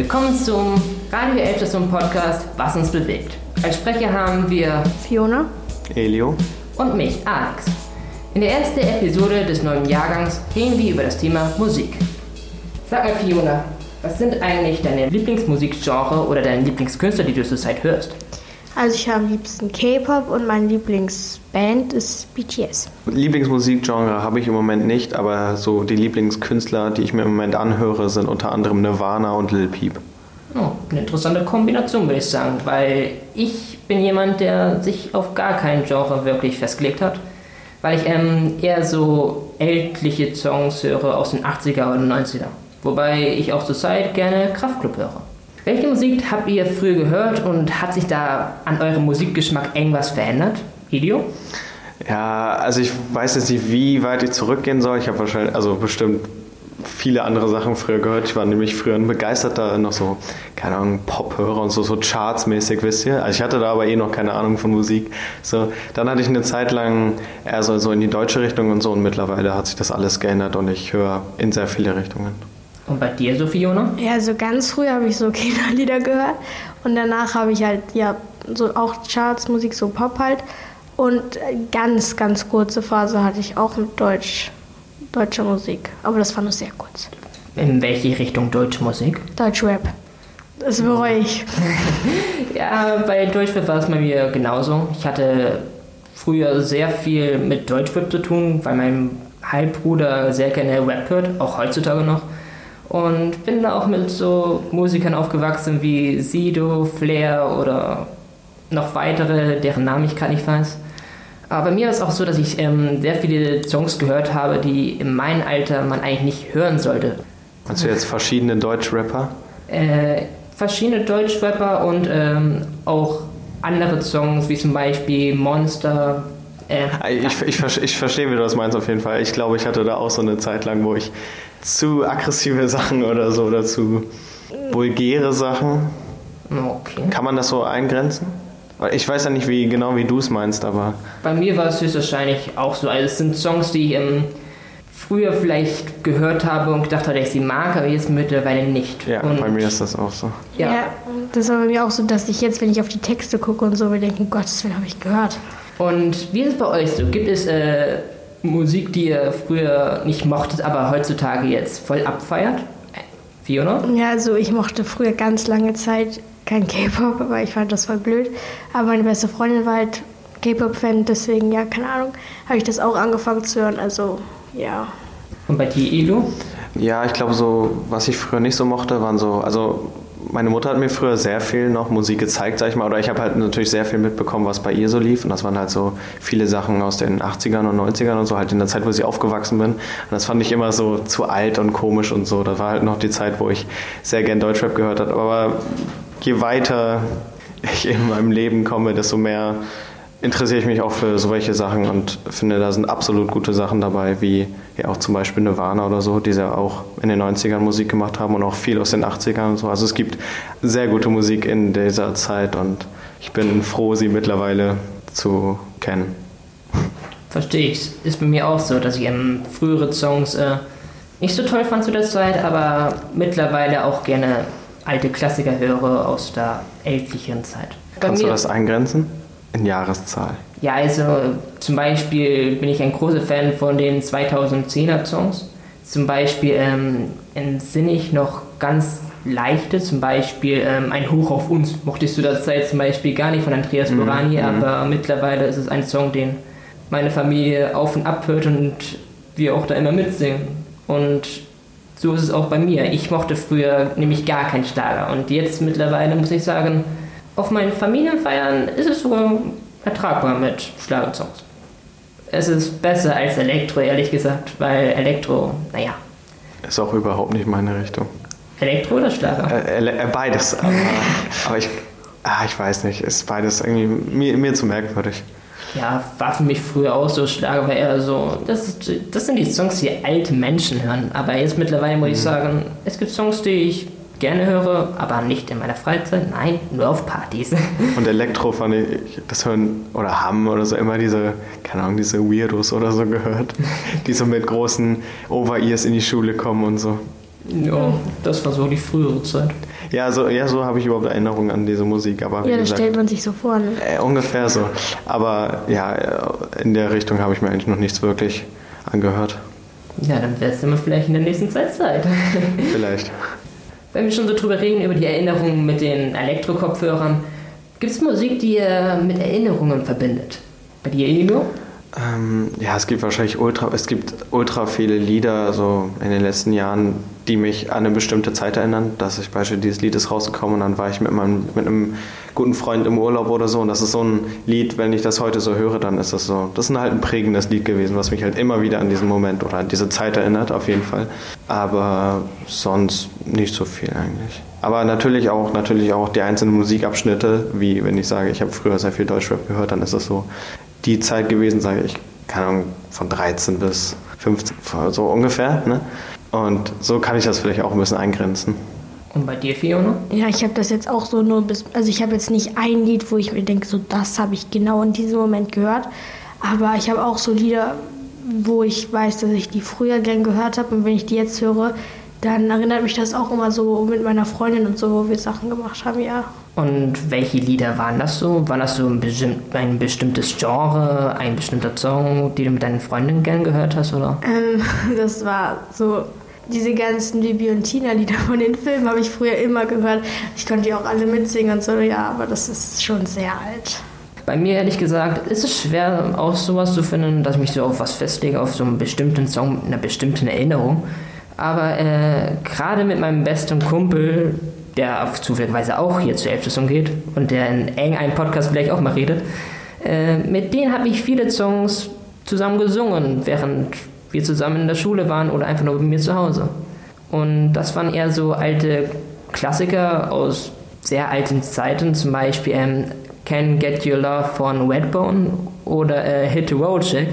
Willkommen zum Radio Elbstation Podcast Was uns bewegt. Als Sprecher haben wir Fiona. Elio. und mich, Alex. In der ersten Episode des neuen Jahrgangs reden wir über das Thema Musik. Sag mal, Fiona, was sind eigentlich deine Lieblingsmusikgenre oder deine Lieblingskünstler, die du zurzeit hörst? Also ich höre am liebsten K-Pop und meine Lieblingsband ist BTS. Lieblingsmusikgenre habe ich im Moment nicht, aber so die Lieblingskünstler, die ich mir im Moment anhöre, sind unter anderem Nirvana und Lil Peep. Oh, eine interessante Kombination, würde ich sagen, weil ich bin jemand, der sich auf gar kein Genre wirklich festgelegt hat, weil ich ähm, eher so ältliche Songs höre aus den 80er oder 90er, wobei ich auch zurzeit gerne Kraftklub höre. Welche Musik habt ihr früher gehört und hat sich da an eurem Musikgeschmack irgendwas verändert? Video? Ja, also ich weiß jetzt nicht, wie weit ich zurückgehen soll. Ich habe wahrscheinlich, also bestimmt viele andere Sachen früher gehört. Ich war nämlich früher ein begeisterter, noch so, keine Ahnung, Pop-Hörer und so, so chartsmäßig, wisst ihr. Also ich hatte da aber eh noch keine Ahnung von Musik. So, dann hatte ich eine Zeit lang eher so, so in die deutsche Richtung und so und mittlerweile hat sich das alles geändert und ich höre in sehr viele Richtungen. Und bei dir, so Fiona? Ja, also ganz früh habe ich so Kinderlieder gehört und danach habe ich halt, ja, so auch Chartsmusik, so Pop halt. Und ganz, ganz kurze Phase hatte ich auch mit Deutsch, deutscher Musik. Aber das war nur sehr kurz. In welche Richtung deutsche Musik? Deutschrap. Das bereue ich. Ja, bei Deutschrap war es bei mir genauso. Ich hatte früher sehr viel mit Deutschrap zu tun, weil mein Halbbruder sehr gerne Rap hört, auch heutzutage noch. Und bin da auch mit so Musikern aufgewachsen wie Sido, Flair oder noch weitere, deren Namen ich gerade nicht weiß. Aber bei mir war es auch so, dass ich ähm, sehr viele Songs gehört habe, die in meinem Alter man eigentlich nicht hören sollte. Hast du jetzt verschiedene Deutschrapper? Äh, verschiedene Deutschrapper und ähm, auch andere Songs, wie zum Beispiel Monster. Äh, Ich, ich, verste- ich verstehe, wie du das meinst auf jeden Fall. Ich glaube, ich hatte da auch so eine Zeit lang, wo ich zu aggressive Sachen oder so oder zu vulgäre Sachen. okay. Kann man das so eingrenzen? Ich weiß ja nicht, wie genau wie du es meinst, aber Bei mir war es höchstwahrscheinlich auch so. Also es sind Songs, die ich ähm, früher vielleicht gehört habe und gedacht habe, dass ich sie mag, aber jetzt mittlerweile nicht. ja, und, bei mir ist das auch so. Ja. das war bei mir auch so, dass ich jetzt, wenn ich auf die Texte gucke und so, mir denke, um Gottes Willen habe ich gehört. Und wie ist es bei euch so? Gibt es äh, Musik, die ihr früher nicht mochtet, aber heutzutage jetzt voll abfeiert? Fiona? Ja, also ich mochte früher ganz lange Zeit kein K-Pop, aber ich fand das voll blöd. Aber meine beste Freundin war halt K-Pop-Fan, deswegen, ja, keine Ahnung, habe ich das auch angefangen zu hören. Also, ja. Und bei dir, Elo? Ja, ich glaube so, was ich früher nicht so mochte, waren so, also meine Mutter hat mir früher sehr viel noch Musik gezeigt, sag ich mal, oder ich habe halt natürlich sehr viel mitbekommen, was bei ihr so lief. Und das waren halt so viele Sachen aus den 80ern und 90ern und so, halt in der Zeit, wo ich aufgewachsen bin. Und das fand ich immer so zu alt und komisch und so, das war halt noch die Zeit, wo ich sehr gern Deutschrap gehört habe, aber je weiter ich in meinem Leben komme, desto mehr interessiere ich mich auch für solche Sachen und finde, da sind absolut gute Sachen dabei, wie ja auch zum Beispiel Nirvana oder so, die ja auch in den 90ern Musik gemacht haben und auch viel aus den 80ern und so. Also es gibt sehr gute Musik in dieser Zeit und ich bin froh, sie mittlerweile zu kennen. Verstehe ich. Ist bei mir auch so, dass ich ähm, frühere Songs äh, nicht so toll fand zu der Zeit, aber mittlerweile auch gerne alte Klassiker höre aus der ältlichen Zeit. Bei Kannst du das eingrenzen? In Jahreszahl. Ja, also zum Beispiel bin ich ein großer Fan von den 2010er Songs. Zum Beispiel ähm, entsinne ich noch ganz leichte, zum Beispiel ähm, Ein Hoch auf uns. Mochtest du das Zeit zum Beispiel gar nicht von Andreas Borani, aber mittlerweile ist es ein Song, den meine Familie auf und ab hört und wir auch da immer mitsingen. Und so ist es auch bei mir. Ich mochte früher nämlich gar keinen Schlager und jetzt mittlerweile muss ich sagen, auf meinen Familienfeiern ist es sogar ertragbar mit Schlagersongs. Es ist besser als Elektro, ehrlich gesagt, weil Elektro, naja, Ist auch überhaupt nicht meine Richtung. Elektro oder Schlager? Äh, äh, beides. Aber, aber ich, ah, ich weiß nicht, ist beides irgendwie mir, mir zu merkwürdig. Ja, war für mich früher auch so. Schlager war eher so, das, ist, das sind die Songs, die alte Menschen hören. Aber jetzt mittlerweile muss ich sagen, es gibt Songs, die ich gerne höre, aber nicht in meiner Freizeit. Nein, nur auf Partys. Und Elektro fand ich, das hören oder haben oder so immer diese, keine Ahnung, diese Weirdos oder so gehört, die so mit großen Over-Ears in die Schule kommen und so. ja, das war so die frühere Zeit. Ja, so, ja, so habe ich überhaupt Erinnerungen an diese Musik. Aber wie Ja, das gesagt, stellt man sich so vor. Ne? äh, ungefähr so. Aber ja, in der Richtung habe ich mir eigentlich noch nichts wirklich angehört. Ja, dann wär's immer vielleicht in der nächsten Zeit Zeit. Vielleicht. Wenn wir schon so drüber reden, über die Erinnerungen mit den Elektrokopfhörern, gibt es Musik, die ihr mit Erinnerungen verbindet? Bei dir, Ego? Ähm, ja, es gibt wahrscheinlich ultra, es gibt ultra viele Lieder so in den letzten Jahren, die mich an eine bestimmte Zeit erinnern, dass ich beispielsweise dieses Lied ist rausgekommen und dann war ich mit meinem mit einem guten Freund im Urlaub oder so und das ist so ein Lied, wenn ich das heute so höre, dann ist das so, das ist halt ein prägendes Lied gewesen, was mich halt immer wieder an diesen Moment oder an diese Zeit erinnert, auf jeden Fall. Aber sonst nicht so viel eigentlich. Aber natürlich auch, natürlich auch die einzelnen Musikabschnitte, wie wenn ich sage, ich habe früher sehr viel Deutschrap gehört, dann ist das so die Zeit gewesen, sage ich, keine Ahnung, von 13 bis 15, so ungefähr. Ne? Und so kann ich das vielleicht auch ein bisschen eingrenzen. Und bei dir, Fiona? Ja, ich habe das jetzt auch so nur bis. Also, ich habe jetzt nicht ein Lied, wo ich mir denke, so das habe ich genau in diesem Moment gehört. Aber ich habe auch so Lieder, wo ich weiß, dass ich die früher gern gehört habe. Und wenn ich die jetzt höre, dann erinnert mich das auch immer so mit meiner Freundin und so, wo wir Sachen gemacht haben, ja. Und welche Lieder waren das so? War das so ein, bestimm ein bestimmtes Genre, ein bestimmter Song, den du mit deinen Freundinnen gern gehört hast, oder? Ähm, das war so. Diese ganzen Bibi und Tina-Lieder von den Filmen habe ich früher immer gehört. Ich konnte die auch alle mitsingen und so, ja, aber das ist schon sehr alt. Bei mir ehrlich gesagt ist es schwer, auch sowas zu finden, dass ich mich so auf was festlege, auf so einen bestimmten Song mit einer bestimmten Erinnerung. Aber äh, gerade mit meinem besten Kumpel, der auf zufälligerweise auch hier zur Elbstation geht und der in irgendeinem Podcast vielleicht auch mal redet, äh, mit denen habe ich viele Songs zusammen gesungen, während wir zusammen in der Schule waren oder einfach nur bei mir zu Hause. Und das waren eher so alte Klassiker aus sehr alten Zeiten, zum Beispiel ähm, Can Get Your Love von Redbone oder äh, Hit the Road Chick.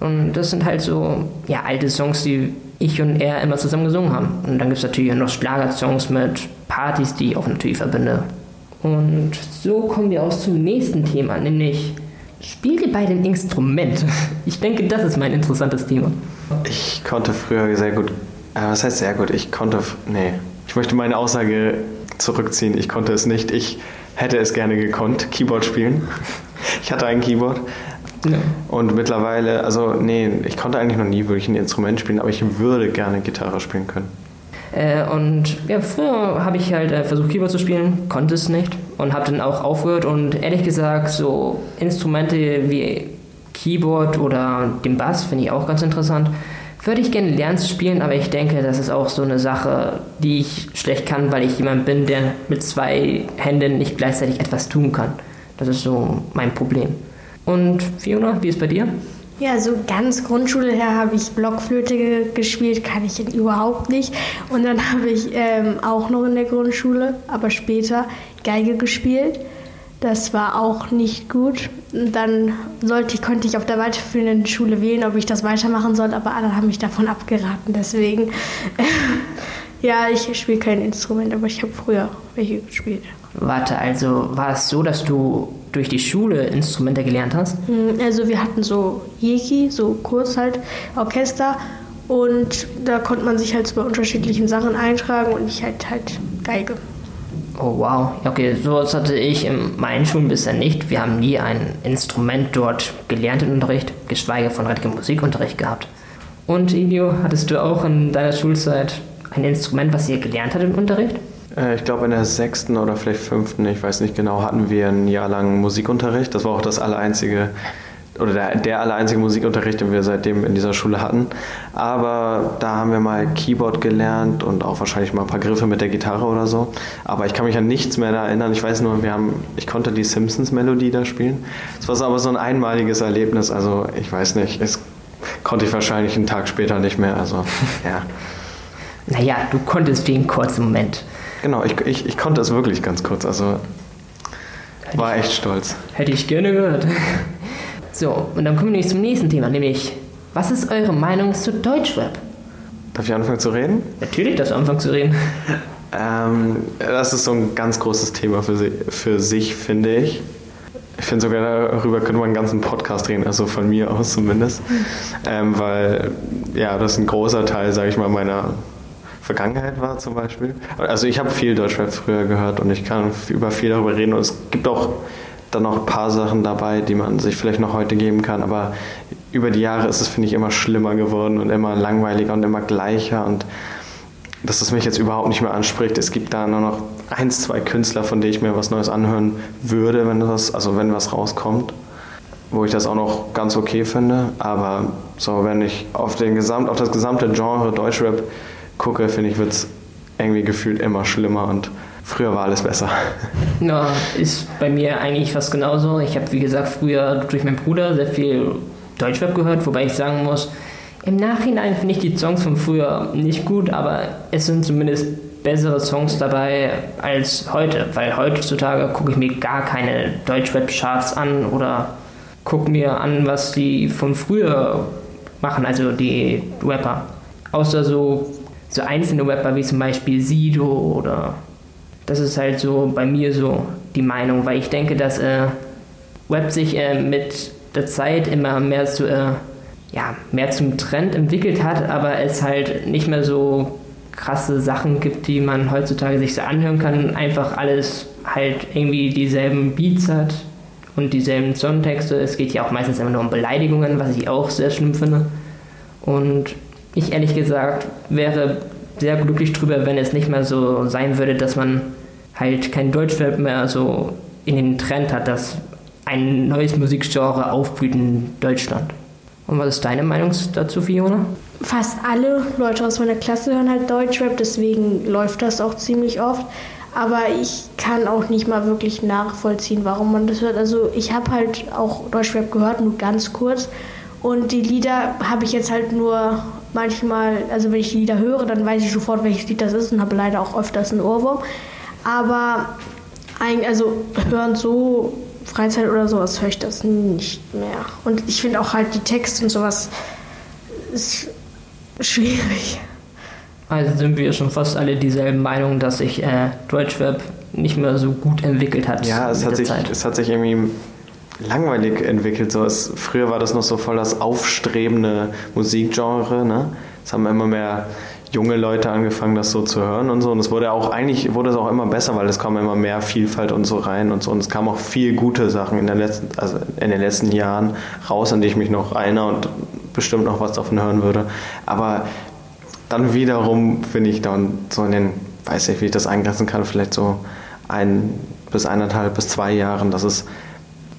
Und das sind halt so ja, alte Songs, die ich und er immer zusammen gesungen haben. Und dann gibt es natürlich noch Schlagersongs mit Partys, die ich auch natürlich verbinde. Und so kommen wir auch zum nächsten Thema, nämlich spielt ihr beide ein Instrument? Ich denke, das ist mein interessantes Thema. Ich konnte früher sehr gut, äh, was heißt sehr gut? Ich konnte, nee, ich möchte meine Aussage zurückziehen. Ich konnte es nicht. Ich hätte es gerne gekonnt, Keyboard spielen. Ich hatte ein Keyboard. Ja. Und mittlerweile, also nee, ich konnte eigentlich noch nie wirklich ein Instrument spielen, aber ich würde gerne Gitarre spielen können. Äh, und ja, früher habe ich halt äh, versucht, Keyboard zu spielen, konnte es nicht und habe dann auch aufgehört. Und ehrlich gesagt, so Instrumente wie Keyboard oder den Bass finde ich auch ganz interessant. Würde ich gerne lernen zu spielen, aber ich denke, das ist auch so eine Sache, die ich schlecht kann, weil ich jemand bin, der mit zwei Händen nicht gleichzeitig etwas tun kann. Das ist so mein Problem. Und Fiona, wie ist bei dir? Ja, so ganz Grundschule her habe ich Blockflöte ge gespielt, kann ich überhaupt nicht. Und dann habe ich ähm, auch noch in der Grundschule, aber später Geige gespielt. Das war auch nicht gut. Und dann sollte ich, konnte ich auf der weiterführenden Schule wählen, ob ich das weitermachen soll, aber alle haben mich davon abgeraten. Deswegen, ja, ich spiele kein Instrument, aber ich habe früher welche gespielt. Warte, also war es so, dass du durch die Schule Instrumente gelernt hast? Hm, Also wir hatten so Jeki, so kurz halt Orchester und da konnte man sich halt so bei unterschiedlichen Sachen eintragen und ich halt halt Geige. Oh wow, okay, sowas hatte ich in meinen Schulen bisher nicht. Wir haben nie ein Instrument dort gelernt im Unterricht, geschweige von richtigem Musikunterricht gehabt. Und Ilio, hattest du auch in deiner Schulzeit ein Instrument, was ihr gelernt habt im Unterricht? Äh, Ich glaube, in der sechsten oder vielleicht fünften, ich weiß nicht genau, hatten wir ein Jahr lang Musikunterricht. Das war auch das allereinzige, oder der, der allereinzige Musikunterricht, den wir seitdem in dieser Schule hatten. Aber da haben wir mal Keyboard gelernt und auch wahrscheinlich mal ein paar Griffe mit der Gitarre oder so. Aber ich kann mich an nichts mehr da erinnern. Ich weiß nur, wir haben, ich konnte die Simpsons-Melodie da spielen. Es war aber so ein einmaliges Erlebnis. Also ich weiß nicht, es konnte ich wahrscheinlich einen Tag später nicht mehr. Also ja. Naja, du konntest für einen kurzen Moment. Genau, ich, ich, ich konnte es wirklich ganz kurz. Also war echt stolz. Hätte ich gerne gehört. So, und dann kommen wir nämlich zum nächsten Thema, nämlich, was ist eure Meinung zu Deutschrap? Darf ich anfangen zu reden? Natürlich, das Anfang zu reden. Ähm, das ist so ein ganz großes Thema für, si für sich, finde ich. Ich finde sogar darüber könnte man einen ganzen Podcast reden, also von mir aus zumindest. Ähm, weil, ja, das ist ein großer Teil, sage ich mal, meiner Vergangenheit war zum Beispiel. Also ich habe viel Deutschrap früher gehört und ich kann über viel darüber reden und es gibt auch dann noch ein paar Sachen dabei, die man sich vielleicht noch heute geben kann, aber über die Jahre ist es, finde ich, immer schlimmer geworden und immer langweiliger und immer gleicher und dass es mich jetzt überhaupt nicht mehr anspricht. Es gibt da nur noch eins, zwei Künstler, von denen ich mir was Neues anhören würde, wenn das, also wenn was rauskommt, wo ich das auch noch ganz okay finde. Aber so, wenn ich auf, den Gesamt, auf das gesamte Genre Deutschrap gucke, finde ich, wird es irgendwie gefühlt immer schlimmer und früher war alles besser. Ja, ist bei mir eigentlich fast genauso. Ich habe, wie gesagt, früher durch meinen Bruder sehr viel Deutschrap gehört, wobei ich sagen muss, im Nachhinein finde ich die Songs von früher nicht gut, aber es sind zumindest bessere Songs dabei als heute, weil heutzutage gucke ich mir gar keine Deutschrap-Charts an oder gucke mir an, was die von früher machen, also die Rapper. Außer so, so einzelne Rapper wie zum Beispiel Sido oder das ist halt so bei mir so die Meinung, weil ich denke, dass äh, Rap sich äh, mit der Zeit immer mehr zu äh, ja, mehr zum Trend entwickelt hat, aber es halt nicht mehr so krasse Sachen gibt, die man heutzutage sich so anhören kann. Einfach alles halt irgendwie dieselben Beats hat und dieselben Songtexte. Es geht ja auch meistens immer nur um Beleidigungen, was ich auch sehr schlimm finde. Und ich ehrlich gesagt wäre sehr glücklich drüber, wenn es nicht mehr so sein würde, dass man halt kein Deutschrap mehr so in den Trend hat, dass ein neues Musikgenre aufblüht in Deutschland. Und was ist deine Meinung dazu, Fiona? Fast alle Leute aus meiner Klasse hören halt Deutschrap, deswegen läuft das auch ziemlich oft. Aber ich kann auch nicht mal wirklich nachvollziehen, warum man das hört. Also ich habe halt auch Deutschrap gehört, nur ganz kurz. Und die Lieder habe ich jetzt halt nur manchmal, also wenn ich die Lieder höre, dann weiß ich sofort, welches Lied das ist und habe leider auch öfters einen Ohrwurm. Aber also hören so Freizeit oder sowas höre ich das nicht mehr. Und ich finde auch halt die Texte und sowas ist schwierig. Also sind wir schon fast alle dieselben Meinung, dass sich äh, Deutschrap nicht mehr so gut entwickelt hat. Ja, es hat, sich, es hat sich irgendwie langweilig entwickelt. So, es, früher war das noch so voll das aufstrebende Musikgenre. Ne? Es haben immer mehr junge Leute angefangen, das so zu hören und so. Und es wurde auch eigentlich wurde es auch immer besser, weil es kam immer mehr Vielfalt und so rein und so. Und es kamen auch viel gute Sachen in, der letzten, also in den letzten Jahren raus, an die ich mich noch erinnere und bestimmt noch was davon hören würde. Aber dann wiederum finde ich dann so in den, weiß nicht, wie ich das eingrenzen kann, vielleicht so ein bis eineinhalb bis zwei Jahren, dass es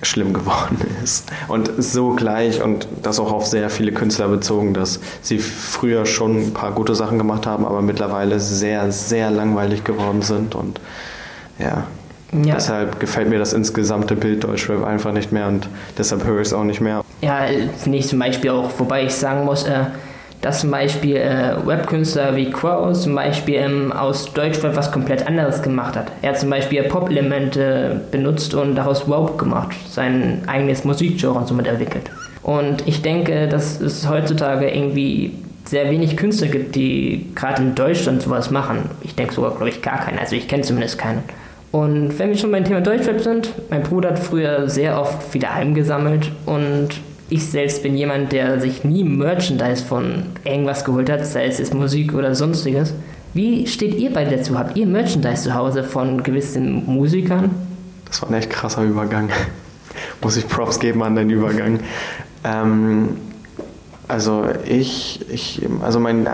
schlimm geworden ist. Und so gleich und das auch auf sehr viele Künstler bezogen, dass sie früher schon ein paar gute Sachen gemacht haben, aber mittlerweile sehr, sehr langweilig geworden sind. Und ja, ja. Deshalb gefällt mir das insgesamte Bild Deutschrap einfach nicht mehr und deshalb höre ich es auch nicht mehr. Ja, finde ich zum Beispiel auch, wobei ich sagen muss, äh, dass zum Beispiel äh, Webkünstler wie Crow zum Beispiel ähm, aus Deutschrap was komplett anderes gemacht hat. Er hat zum Beispiel Pop-Elemente benutzt und daraus Rope gemacht, sein eigenes Musikgenre somit entwickelt. Und ich denke, dass es heutzutage irgendwie sehr wenig Künstler gibt, die gerade in Deutschland sowas machen. Ich denke sogar, glaube ich, gar keinen. Also ich kenne zumindest keinen. Und wenn wir schon beim Thema Deutschrap sind, mein Bruder hat früher sehr oft viele Alben gesammelt und ich selbst bin jemand, der sich nie Merchandise von irgendwas geholt hat, sei es Musik oder sonstiges. Wie steht ihr beide dazu? Habt ihr Merchandise zu Hause von gewissen Musikern? Das war ein echt krasser Übergang. Muss ich Props geben an den Übergang. Ähm, also ich, ich, also mein äh,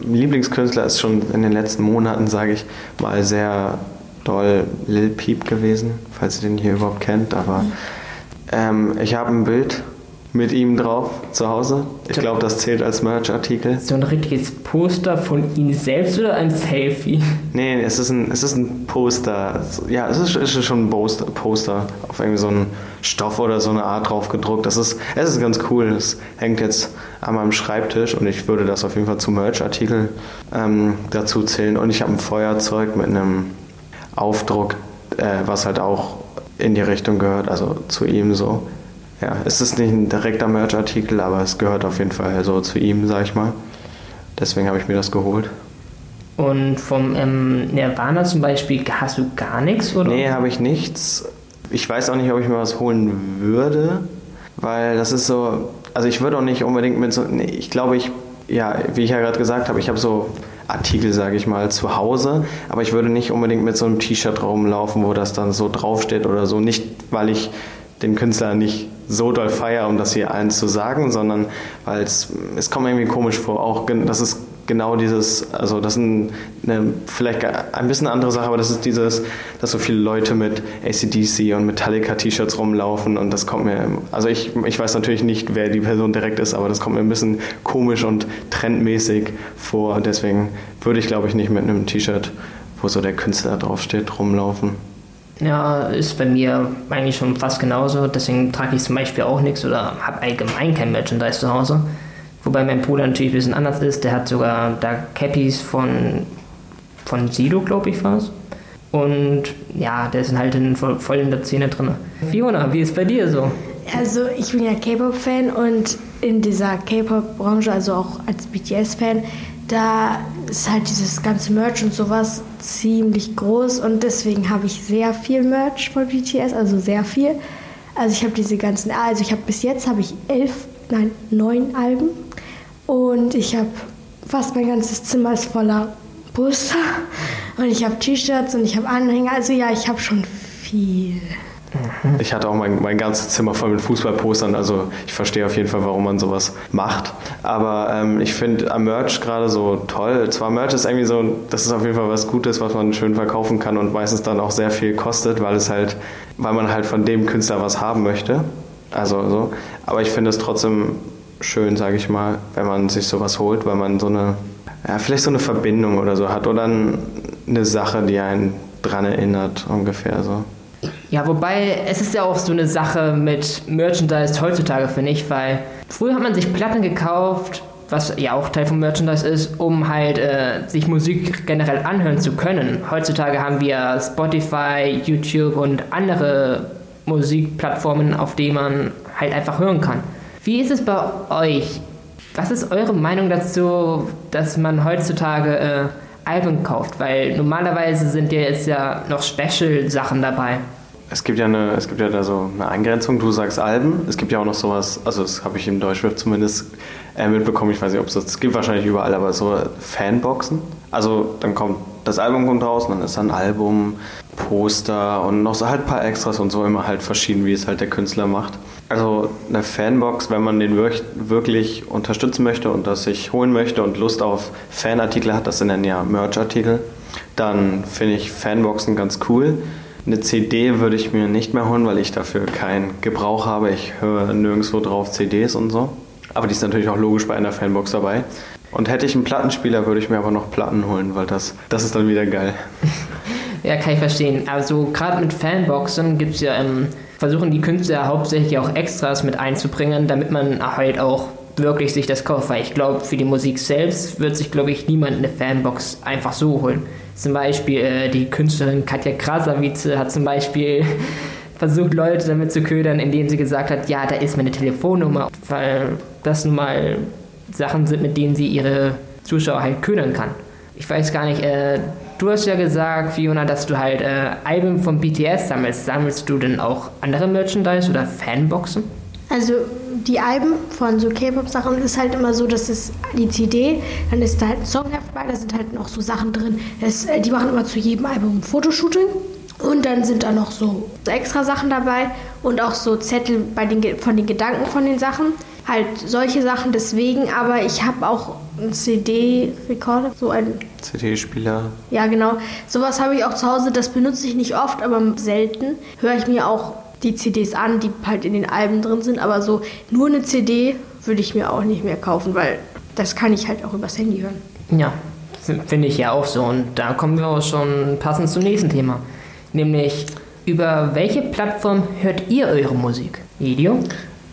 Lieblingskünstler ist schon in den letzten Monaten, sage ich mal, sehr doll Lil Peep gewesen, falls ihr den hier überhaupt kennt. Aber ähm, ich habe ein Bild mit ihm drauf zu Hause. Ich glaube, das zählt als Merch-Artikel. So ein richtiges Poster von ihm selbst oder ein Selfie? Nee, es ist ein, es ist ein Poster. Ja, es ist, ist schon ein Poster auf irgendwie so einen Stoff oder so eine Art drauf gedruckt. Das ist, es ist ganz cool. Es hängt jetzt an meinem Schreibtisch und ich würde das auf jeden Fall zu Merch-Artikel ähm, dazu zählen. Und ich habe ein Feuerzeug mit einem Aufdruck, äh, was halt auch in die Richtung gehört, also zu ihm so ja, es ist nicht ein direkter Merch-Artikel, aber es gehört auf jeden Fall so zu ihm, sag ich mal. Deswegen habe ich mir das geholt. Und vom ähm, Nirvana zum Beispiel hast du gar nichts, oder? Nee, habe ich nichts. Ich weiß auch nicht, ob ich mir was holen würde, weil das ist so. Also, ich würde auch nicht unbedingt mit so. Nee, ich glaube, ich. Ja, wie ich ja gerade gesagt habe, ich habe so Artikel, sage ich mal, zu Hause. Aber ich würde nicht unbedingt mit so einem T-Shirt rumlaufen, wo das dann so draufsteht oder so. Nicht, weil ich den Künstler nicht so doll feiere, um das hier allen zu sagen, sondern weil es, es kommt mir irgendwie komisch vor. Auch, das ist genau dieses, also das ist eine, vielleicht ein bisschen eine andere Sache, aber das ist dieses, dass so viele Leute mit ACDC und Metallica-T-Shirts rumlaufen und das kommt mir, also ich, ich weiß natürlich nicht, wer die Person direkt ist, aber das kommt mir ein bisschen komisch und trendmäßig vor. Deswegen würde ich, glaube ich, nicht mit einem T-Shirt, wo so der Künstler draufsteht, rumlaufen. Ja, ist bei mir eigentlich schon fast genauso. Deswegen trage ich zum Beispiel auch nichts oder habe allgemein kein Merchandise zu Hause. Wobei mein Bruder natürlich ein bisschen anders ist. Der hat sogar da Cappies von, von Sido, glaube ich, war es. Und ja, der ist halt in, voll in der Szene drin. Fiona, wie ist bei dir so? Also ich bin ja K-Pop-Fan und in dieser K-Pop-Branche, also auch als BTS-Fan, da ist halt dieses ganze Merch und sowas ziemlich groß und deswegen habe ich sehr viel Merch von BTS, also sehr viel. Also ich habe diese ganzen, also ich habe bis jetzt habe ich elf, nein, neun Alben und ich habe fast mein ganzes Zimmer ist voller Poster und ich habe T-Shirts und ich habe Anhänger. Also ja, ich habe schon viel. Ich hatte auch mein, mein ganzes Zimmer voll mit Fußballpostern, also ich verstehe auf jeden Fall, warum man sowas macht. Aber ähm, ich finde am Merch gerade so toll. Zwar Merch ist irgendwie so, das ist auf jeden Fall was Gutes, was man schön verkaufen kann und meistens dann auch sehr viel kostet, weil es halt, weil man halt von dem Künstler was haben möchte. Also so. Aber ich finde es trotzdem schön, sage ich mal, wenn man sich sowas holt, weil man so eine, ja, vielleicht so eine Verbindung oder so hat oder eine Sache, die einen dran erinnert, ungefähr so. Ja, wobei es ist ja auch so eine Sache mit Merchandise heutzutage, finde ich, weil früher hat man sich Platten gekauft, was ja auch Teil von Merchandise ist, um halt äh, sich Musik generell anhören zu können. Heutzutage haben wir Spotify, YouTube und andere Musikplattformen, auf denen man halt einfach hören kann. Wie ist es bei euch? Was ist eure Meinung dazu, dass man heutzutage äh, Alben kauft? Weil normalerweise sind ja jetzt ja noch Special-Sachen dabei. Es gibt ja eine, es gibt ja da so eine Eingrenzung. Du sagst Alben. Es gibt ja auch noch sowas, also das habe ich im Deutschrap zumindest äh, mitbekommen. Ich weiß nicht, ob es das, es gibt wahrscheinlich überall, aber so Fanboxen. Also dann kommt das Album kommt raus, dann ist ein Album, Poster und noch so halt ein paar Extras und so immer halt verschieden, wie es halt der Künstler macht. Also eine Fanbox, wenn man den wirklich unterstützen möchte und das sich holen möchte und Lust auf Fanartikel hat, das sind dann ja Merchartikel, dann finde ich Fanboxen ganz cool. Eine CD würde ich mir nicht mehr holen, weil ich dafür keinen Gebrauch habe. Ich höre nirgendwo drauf CDs und so. Aber die ist natürlich auch logisch bei einer Fanbox dabei. Und hätte ich einen Plattenspieler, würde ich mir aber noch Platten holen, weil das, das ist dann wieder geil. Ja, kann ich verstehen. Also gerade mit Fanboxen gibt es ja, ähm, versuchen die Künstler hauptsächlich auch Extras mit einzubringen, damit man halt auch wirklich sich das kauft. Weil ich glaube, für die Musik selbst wird sich, glaube ich, niemand eine Fanbox einfach so holen. Zum Beispiel äh, die Künstlerin Katja Krasavice hat zum Beispiel versucht, Leute damit zu ködern, indem sie gesagt hat, ja, da ist meine Telefonnummer, weil das nun mal Sachen sind, mit denen sie ihre Zuschauer halt ködern kann. Ich weiß gar nicht, äh, du hast ja gesagt, Fiona, dass du halt äh, Alben von BTS sammelst. Sammelst du denn auch andere Merchandise oder Fanboxen? Also die Alben von so K-Pop-Sachen ist halt immer so, dass es die CD, dann ist da halt ein Songheft bei, da sind halt noch so Sachen drin. Das, äh, die machen immer zu jedem Album ein Fotoshooting und dann sind da noch so extra Sachen dabei und auch so Zettel bei den, von den Gedanken von den Sachen halt solche Sachen deswegen, aber ich habe auch einen CD-Rekorder, so ein CD-Spieler. Ja, genau. Sowas habe ich auch zu Hause, das benutze ich nicht oft, aber selten. Höre ich mir auch die CDs an, die halt in den Alben drin sind, aber so nur eine CD würde ich mir auch nicht mehr kaufen, weil das kann ich halt auch übers Handy hören. Ja, finde ich ja auch so. Und da kommen wir auch schon passend zum nächsten Thema. Nämlich, über welche Plattform hört ihr eure Musik? Video?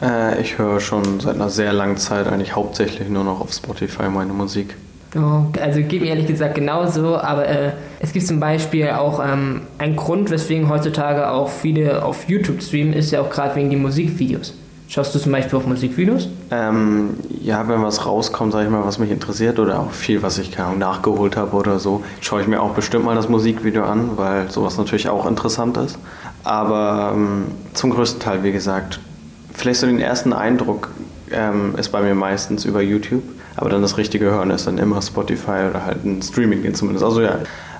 Äh, ich höre schon seit einer sehr langen Zeit eigentlich hauptsächlich nur noch auf Spotify meine Musik. Oh, also geht mir ehrlich gesagt genauso, aber äh, es gibt zum Beispiel auch ähm, einen Grund, weswegen heutzutage auch viele auf YouTube streamen, ist ja auch gerade wegen den Musikvideos. Schaust du zum Beispiel auf Musikvideos? Ähm, ja, wenn was rauskommt, sag ich mal, was mich interessiert oder auch viel, was ich keine nachgeholt habe oder so, schaue ich mir auch bestimmt mal das Musikvideo an, weil sowas natürlich auch interessant ist. Aber ähm, zum größten Teil, wie gesagt, vielleicht so den ersten Eindruck ähm, ist bei mir meistens über YouTube. Aber dann das richtige Hören ist dann immer Spotify oder halt ein Streaming zumindest. Also ja,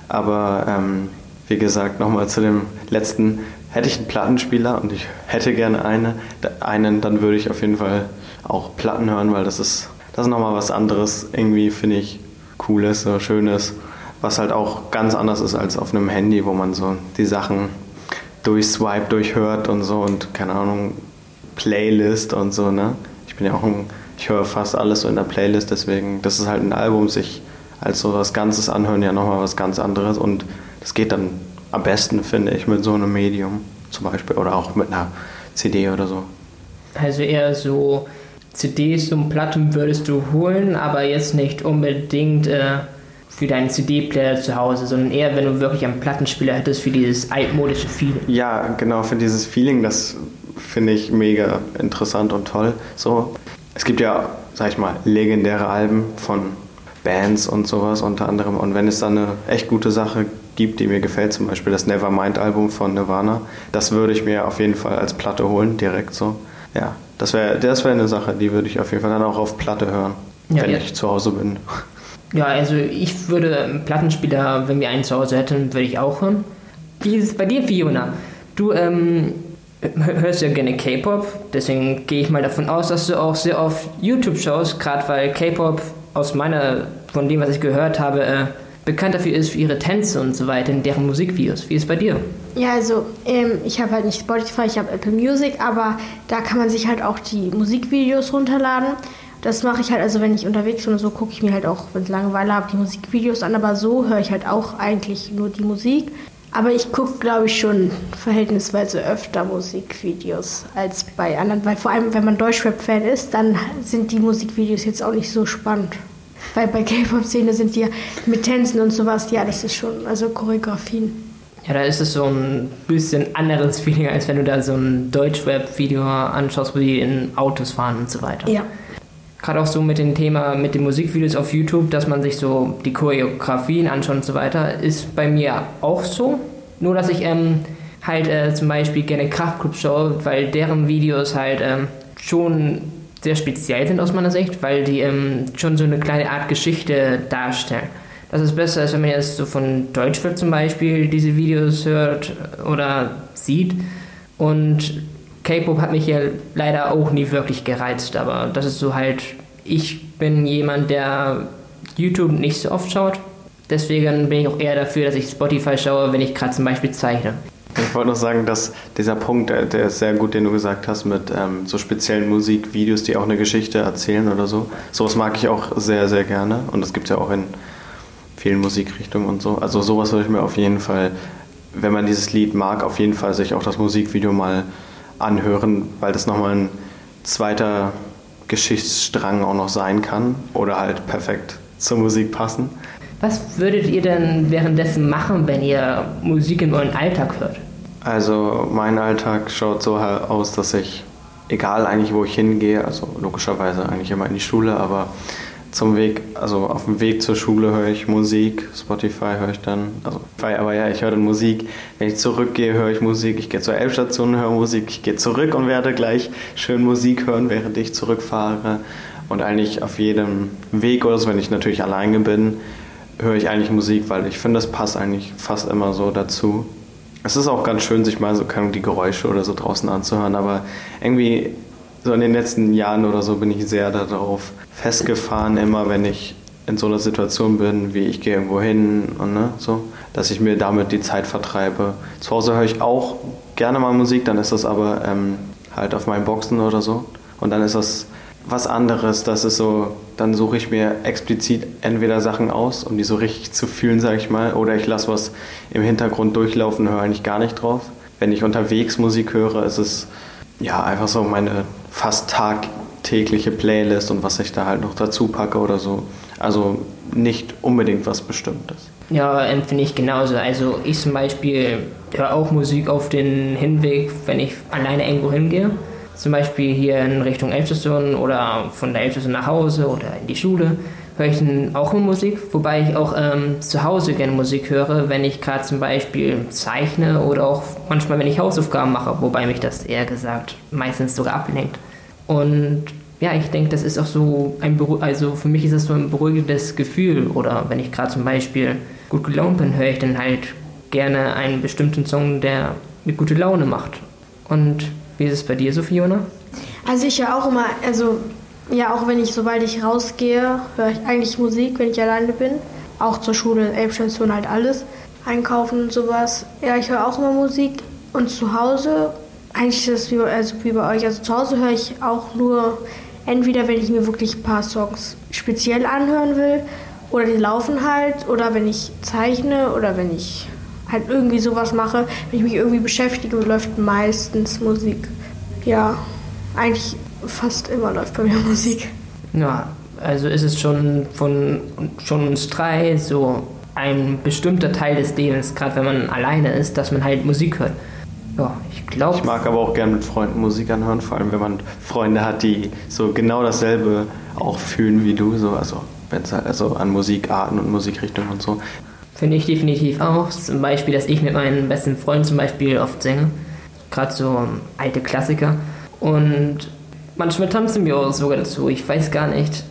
aber ähm, wie gesagt, nochmal zu dem letzten. Hätte ich einen Plattenspieler und ich hätte gerne eine, einen, dann würde ich auf jeden Fall auch Platten hören, weil das ist, das ist nochmal was anderes. Irgendwie finde ich cooles, so schönes, was halt auch ganz anders ist als auf einem Handy, wo man so die Sachen durchswipe, durchhört und so und keine Ahnung, Playlist und so, ne? Ich bin ja auch ein, ich höre fast alles so in der Playlist, deswegen, das ist halt ein Album, sich als so was Ganzes anhören, ja nochmal was ganz anderes und das geht dann am besten, finde ich, mit so einem Medium zum Beispiel oder auch mit einer CD oder so. Also eher so CDs und Platten würdest du holen, aber jetzt nicht unbedingt äh, für deinen CD-Player zu Hause, sondern eher, wenn du wirklich einen Plattenspieler hättest für dieses altmodische Feeling. Ja, genau, für dieses Feeling, das finde ich mega interessant und toll. So, es gibt ja, sag ich mal, legendäre Alben von Bands und sowas unter anderem. Und wenn es dann eine echt gute Sache gibt, die mir gefällt, zum Beispiel das Nevermind-Album von Nirvana, das würde ich mir auf jeden Fall als Platte holen, direkt so. Ja, das wäre das wär eine Sache, die würde ich auf jeden Fall dann auch auf Platte hören, ja, wenn ja. ich zu Hause bin. Ja, also ich würde einen Plattenspieler, wenn wir einen zu Hause hätten, würde ich auch hören. Wie ist es bei dir, Fiona? Du ähm, hörst ja gerne K-Pop, deswegen gehe ich mal davon aus, dass du auch sehr oft YouTube schaust, gerade weil K-Pop aus meiner, von dem, was ich gehört habe, äh, bekannt dafür ist für ihre Tänze und so weiter in deren Musikvideos. Wie ist es bei dir? Ja, also ähm, ich habe halt nicht Spotify, ich habe Apple Music, aber da kann man sich halt auch die Musikvideos runterladen. Das mache ich halt, also wenn ich unterwegs bin und so, gucke ich mir halt auch, wenn ich Langeweile habe, die Musikvideos an, aber so höre ich halt auch eigentlich nur die Musik. Aber ich gucke, glaube ich, schon verhältnisweise öfter Musikvideos als bei anderen, weil vor allem, wenn man Deutschrap-Fan ist, dann sind die Musikvideos jetzt auch nicht so spannend. Weil bei K-Pop-Szene sind die mit Tänzen und sowas, ja, das ist schon, also Choreografien. Ja, da ist es so ein bisschen anderes Feeling, als wenn du da so ein Deutschrap-Video anschaust, wo die in Autos fahren und so weiter. Ja. Gerade auch so mit dem Thema, mit den Musikvideos auf YouTube, dass man sich so die Choreografien anschaut und so weiter, ist bei mir auch so. Nur, dass ich ähm, halt äh, zum Beispiel gerne Kraftclub schaue, weil deren Videos halt ähm, schon sehr speziell sind aus meiner Sicht, weil die ähm, schon so eine kleine Art Geschichte darstellen. Das ist besser, als wenn man jetzt so von Deutschrap zum Beispiel diese Videos hört oder sieht. Und K-Pop hat mich ja leider auch nie wirklich gereizt, aber das ist so halt, ich bin jemand, der YouTube nicht so oft schaut. Deswegen bin ich auch eher dafür, dass ich Spotify schaue, wenn ich gerade zum Beispiel zeichne. Ich wollte noch sagen, dass dieser Punkt, der, der ist sehr gut, den du gesagt hast, mit ähm, so speziellen Musikvideos, die auch eine Geschichte erzählen oder so. Sowas mag ich auch sehr, sehr gerne. Und das gibt es ja auch in vielen Musikrichtungen und so. Also sowas würde ich mir auf jeden Fall, wenn man dieses Lied mag, auf jeden Fall sich auch das Musikvideo mal anhören, weil das nochmal ein zweiter Geschichtsstrang auch noch sein kann oder halt perfekt zur Musik passen. Was würdet ihr denn währenddessen machen, wenn ihr Musik in euren Alltag hört? Also mein Alltag schaut so aus, dass ich, egal eigentlich wo ich hingehe, also logischerweise eigentlich immer in die Schule, aber zum Weg, also auf dem Weg zur Schule höre ich Musik, Spotify höre ich dann, also, aber ja, ich höre dann Musik. Wenn ich zurückgehe, höre ich Musik. Ich gehe zur Elbstation, höre Musik. Ich gehe zurück und werde gleich schön Musik hören, während ich zurückfahre. Und eigentlich auf jedem Weg oder so, wenn ich natürlich alleine bin, höre ich eigentlich Musik, weil ich finde, das passt eigentlich fast immer so dazu. Es ist auch ganz schön, sich mal so die Geräusche oder so draußen anzuhören, aber irgendwie so in den letzten Jahren oder so bin ich sehr darauf festgefahren, immer wenn ich in so einer Situation bin, wie ich gehe irgendwo hin und ne, so, dass ich mir damit die Zeit vertreibe. Zu Hause höre ich auch gerne mal Musik, dann ist das aber ähm, halt auf meinen Boxen oder so. Und dann ist das was anderes. Das ist so, dann suche ich mir explizit entweder Sachen aus, um die so richtig zu fühlen, sage ich mal, oder ich lasse was im Hintergrund durchlaufen, höre eigentlich gar nicht drauf. Wenn ich unterwegs Musik höre, ist es ja einfach so meine fast tagtägliche Playlist und was ich da halt noch dazu packe oder so. Also nicht unbedingt was Bestimmtes. Ja, empfinde ich genauso. Also ich zum Beispiel höre auch Musik auf den Hinweg, wenn ich alleine irgendwo hingehe. Zum Beispiel hier in Richtung Elbstation oder von der Elbstation nach Hause oder in die Schule höre ich dann auch nur Musik, wobei ich auch ähm, zu Hause gerne Musik höre, wenn ich gerade zum Beispiel zeichne oder auch manchmal, wenn ich Hausaufgaben mache, wobei mich das eher gesagt meistens sogar ablenkt. Und ja, ich denke, das ist auch so ein, also für mich ist das so ein beruhigendes Gefühl. Oder wenn ich gerade zum Beispiel gut gelaunt bin, höre ich dann halt gerne einen bestimmten Song, der mir gute Laune macht. Und wie ist es bei dir, Sophiona? Also ich höre auch immer, also ja, auch wenn ich, sobald ich rausgehe, höre ich eigentlich Musik, wenn ich alleine bin. Auch zur Schule, Elbstation, halt alles. Einkaufen und sowas. Ja, ich höre auch immer Musik. Und zu Hause, eigentlich ist es wie, also wie bei euch. Also zu Hause höre ich auch nur, entweder wenn ich mir wirklich ein paar Songs speziell anhören will, oder die laufen halt, oder wenn ich zeichne, oder wenn ich halt irgendwie sowas mache, wenn ich mich irgendwie beschäftige, läuft meistens Musik. Ja, eigentlich fast immer läuft bei mir Musik. Ja, also ist es schon von schon uns drei so ein bestimmter Teil des Lebens, gerade wenn man alleine ist, dass man halt Musik hört. Ja, ich glaube. Ich mag aber auch gerne mit Freunden Musik anhören, vor allem wenn man Freunde hat, die so genau dasselbe auch fühlen wie du, so also wenn es halt also an Musikarten und Musikrichtungen und so. Finde ich definitiv auch. Zum Beispiel, dass ich mit meinen besten Freunden zum Beispiel oft singe. Gerade so alte Klassiker. Und manchmal tanzen wir auch sogar dazu. Ich weiß gar nicht,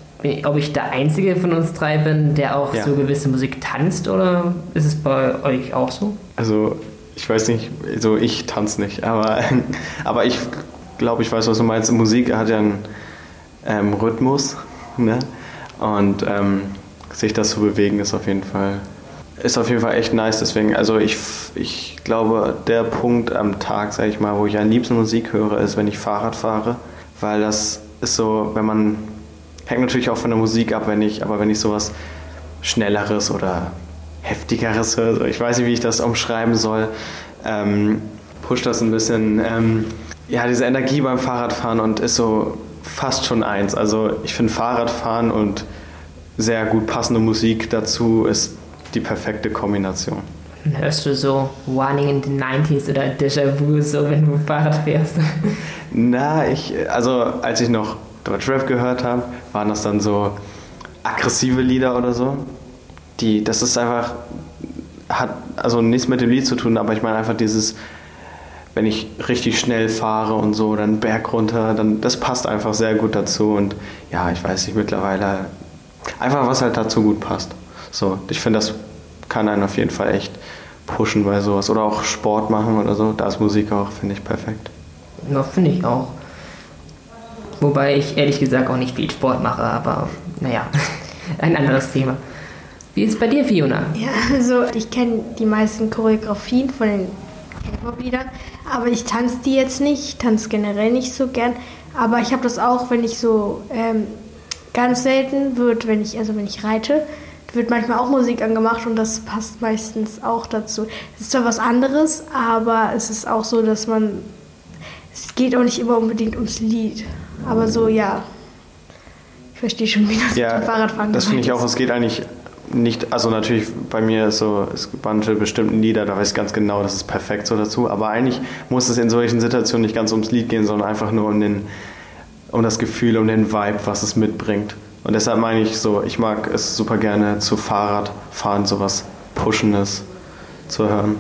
ob ich der Einzige von uns drei bin, der auch ja. so gewisse Musik tanzt oder ist es bei euch auch so? Also, ich weiß nicht, so ich tanze nicht, aber, aber ich glaube, ich weiß, was du meinst. Musik hat ja einen ähm, Rhythmus, ne? Und ähm, sich das zu bewegen ist auf jeden Fall ist auf jeden Fall echt nice. Deswegen, also ich, ich glaube, der Punkt am Tag, sag ich mal, wo ich am liebsten Musik höre, ist, wenn ich Fahrrad fahre. Weil das ist so, wenn man, hängt natürlich auch von der Musik ab, wenn ich, aber wenn ich sowas Schnelleres oder Heftigeres ich weiß nicht, wie ich das umschreiben soll, ähm, pusht das ein bisschen, ähm, ja, diese Energie beim Fahrradfahren und ist so fast schon eins. Also ich finde Fahrradfahren und sehr gut passende Musik dazu ist die perfekte Kombination. Hörst du so Warning in the 90s oder Déjà-vu, so wenn du Fahrrad fährst? Na, ich, also als ich noch Deutschrap gehört habe, waren das dann so aggressive Lieder oder so. Die, das ist einfach, hat also nichts mit dem Lied zu tun, aber ich meine einfach dieses, wenn ich richtig schnell fahre und so, dann Berg runter, dann das passt einfach sehr gut dazu und ja, ich weiß nicht mittlerweile einfach was halt dazu gut passt. So, ich finde, das kann einen auf jeden Fall echt pushen bei sowas. Oder auch Sport machen oder so. Da ist Musik auch, finde ich, perfekt. Ja, finde ich auch. Wobei ich ehrlich gesagt auch nicht viel Sport mache, aber naja, ein anderes Thema. Wie ist es bei dir, Fiona? Ja, also ich kenne die meisten Choreografien von den Hip-Hop-Liedern, aber ich tanze die jetzt nicht, ich tanze generell nicht so gern. Aber ich habe das auch, wenn ich so ähm, ganz selten wird, wenn ich, also wenn ich reite, wird manchmal auch Musik angemacht und das passt meistens auch dazu. Es ist zwar was anderes, aber es ist auch so, dass man. Es geht auch nicht immer unbedingt ums Lied. Aber so, ja. Ich verstehe schon, wie das ja, mit dem Fahrradfahren Das finde ich auch, es geht eigentlich nicht, also natürlich bei mir ist so, es gibt manche bestimmten Lieder, da weiß ich ganz genau, das ist perfekt so dazu, aber eigentlich muss es in solchen Situationen nicht ganz ums Lied gehen, sondern einfach nur um, den, um das Gefühl, um den Vibe, was es mitbringt. Und deshalb meine ich so, ich mag es super gerne zu Fahrradfahren, sowas Pushendes zu hören.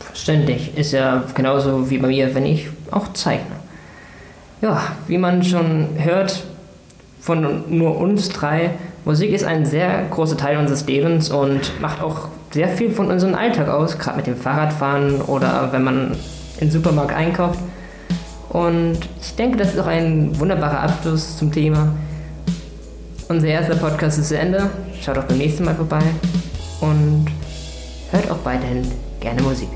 Verständlich. Ist ja genauso wie bei mir, wenn ich auch zeichne. Ja, wie man schon hört von nur uns drei, Musik ist ein sehr großer Teil unseres Lebens und macht auch sehr viel von unserem Alltag aus, gerade mit dem Fahrradfahren oder wenn man im Supermarkt einkauft. Und ich denke, das ist auch ein wunderbarer Abschluss zum Thema. Unser erster Podcast ist zu Ende. Schaut auch beim nächsten Mal vorbei und hört auch weiterhin gerne Musik.